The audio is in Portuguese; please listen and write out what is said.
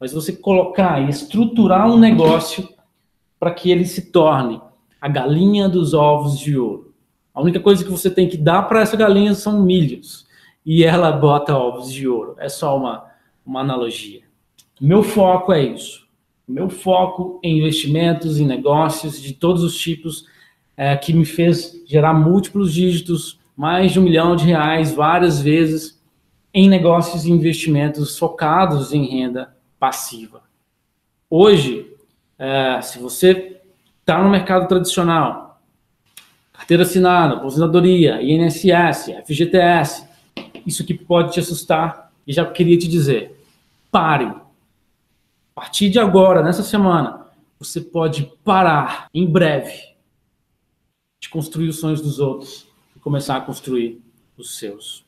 mas você colocar e estruturar um negócio para que ele se torne a galinha dos ovos de ouro. A única coisa que você tem que dar para essa galinha são milhos e ela bota ovos de ouro. É só uma, uma analogia. Meu foco é isso. Meu foco em investimentos, em negócios de todos os tipos, é, que me fez gerar múltiplos dígitos, mais de um milhão de reais várias vezes em negócios e investimentos focados em renda passiva. Hoje, é, se você está no mercado tradicional, carteira assinada, aposentadoria, INSS, FGTS, isso aqui pode te assustar e já queria te dizer, pare. A partir de agora, nessa semana, você pode parar em breve de construir os sonhos dos outros e começar a construir os seus.